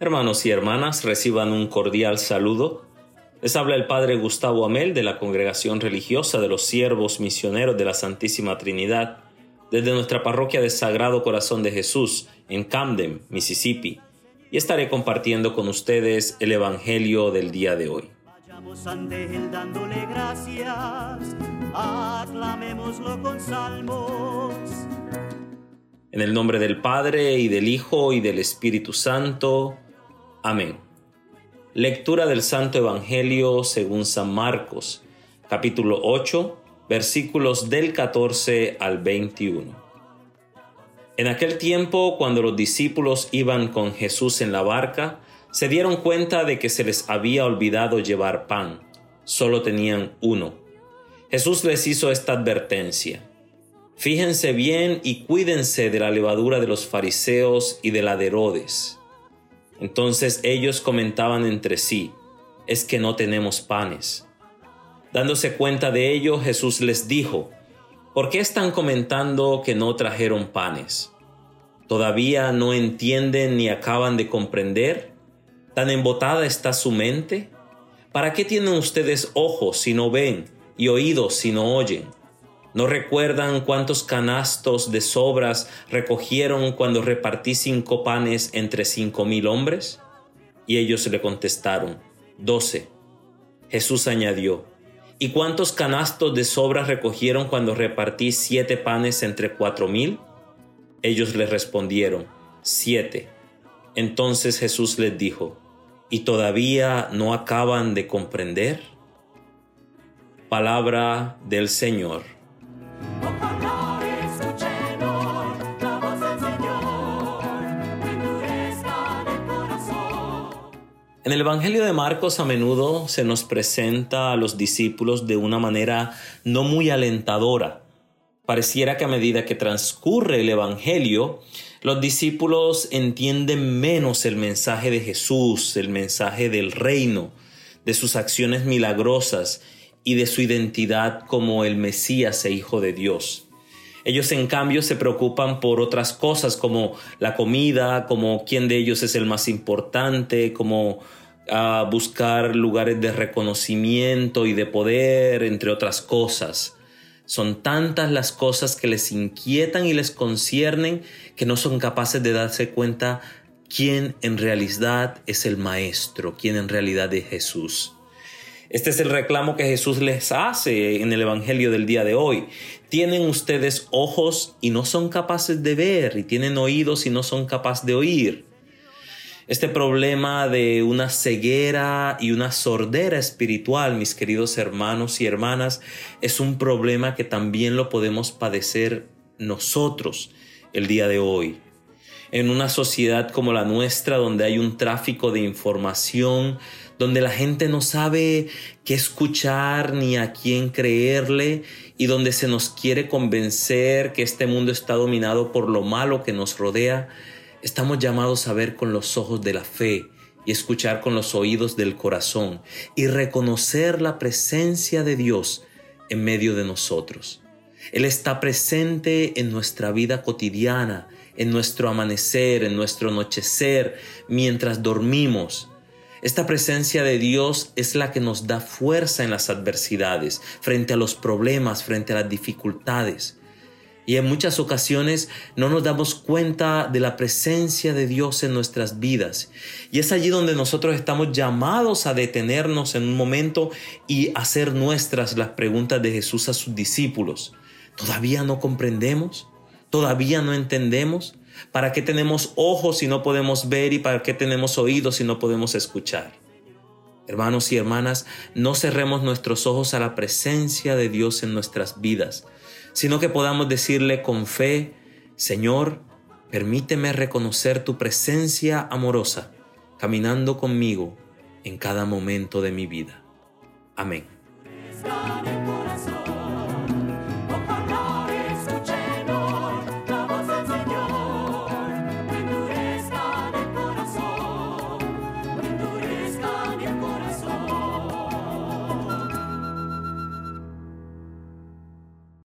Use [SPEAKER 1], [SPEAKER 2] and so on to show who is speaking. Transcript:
[SPEAKER 1] Hermanos y hermanas, reciban un cordial saludo. Les habla el Padre Gustavo Amel de la Congregación Religiosa de los Siervos Misioneros de la Santísima Trinidad, desde nuestra parroquia de Sagrado Corazón de Jesús en Camden, Mississippi, y estaré compartiendo con ustedes el Evangelio del día de hoy. Vayamos ante Él dándole gracias, aclamémoslo con salmos. En el nombre del Padre y del Hijo y del Espíritu Santo. Amén. Lectura del Santo Evangelio según San Marcos, capítulo 8, versículos del 14 al 21. En aquel tiempo, cuando los discípulos iban con Jesús en la barca, se dieron cuenta de que se les había olvidado llevar pan. Solo tenían uno. Jesús les hizo esta advertencia. Fíjense bien y cuídense de la levadura de los fariseos y de la de Herodes entonces ellos comentaban entre sí, es que no tenemos panes. Dándose cuenta de ello, Jesús les dijo, ¿por qué están comentando que no trajeron panes? ¿Todavía no entienden ni acaban de comprender? ¿Tan embotada está su mente? ¿Para qué tienen ustedes ojos si no ven y oídos si no oyen? ¿No recuerdan cuántos canastos de sobras recogieron cuando repartí cinco panes entre cinco mil hombres? Y ellos le contestaron, doce. Jesús añadió, ¿y cuántos canastos de sobras recogieron cuando repartí siete panes entre cuatro mil? Ellos le respondieron, siete. Entonces Jesús les dijo, ¿y todavía no acaban de comprender? Palabra del Señor. En el Evangelio de Marcos a menudo se nos presenta a los discípulos de una manera no muy alentadora. Pareciera que a medida que transcurre el Evangelio, los discípulos entienden menos el mensaje de Jesús, el mensaje del reino, de sus acciones milagrosas y de su identidad como el Mesías e Hijo de Dios. Ellos en cambio se preocupan por otras cosas como la comida, como quién de ellos es el más importante, como ah, buscar lugares de reconocimiento y de poder, entre otras cosas. Son tantas las cosas que les inquietan y les conciernen que no son capaces de darse cuenta quién en realidad es el Maestro, quién en realidad es Jesús. Este es el reclamo que Jesús les hace en el Evangelio del día de hoy. Tienen ustedes ojos y no son capaces de ver, y tienen oídos y no son capaces de oír. Este problema de una ceguera y una sordera espiritual, mis queridos hermanos y hermanas, es un problema que también lo podemos padecer nosotros el día de hoy en una sociedad como la nuestra, donde hay un tráfico de información, donde la gente no sabe qué escuchar ni a quién creerle y donde se nos quiere convencer que este mundo está dominado por lo malo que nos rodea, estamos llamados a ver con los ojos de la fe y escuchar con los oídos del corazón y reconocer la presencia de Dios en medio de nosotros. Él está presente en nuestra vida cotidiana, en nuestro amanecer, en nuestro anochecer, mientras dormimos. Esta presencia de Dios es la que nos da fuerza en las adversidades, frente a los problemas, frente a las dificultades. Y en muchas ocasiones no nos damos cuenta de la presencia de Dios en nuestras vidas. Y es allí donde nosotros estamos llamados a detenernos en un momento y hacer nuestras las preguntas de Jesús a sus discípulos. ¿Todavía no comprendemos? ¿Todavía no entendemos? ¿Para qué tenemos ojos si no podemos ver y para qué tenemos oídos si no podemos escuchar? Hermanos y hermanas, no cerremos nuestros ojos a la presencia de Dios en nuestras vidas, sino que podamos decirle con fe, Señor, permíteme reconocer tu presencia amorosa, caminando conmigo en cada momento de mi vida. Amén.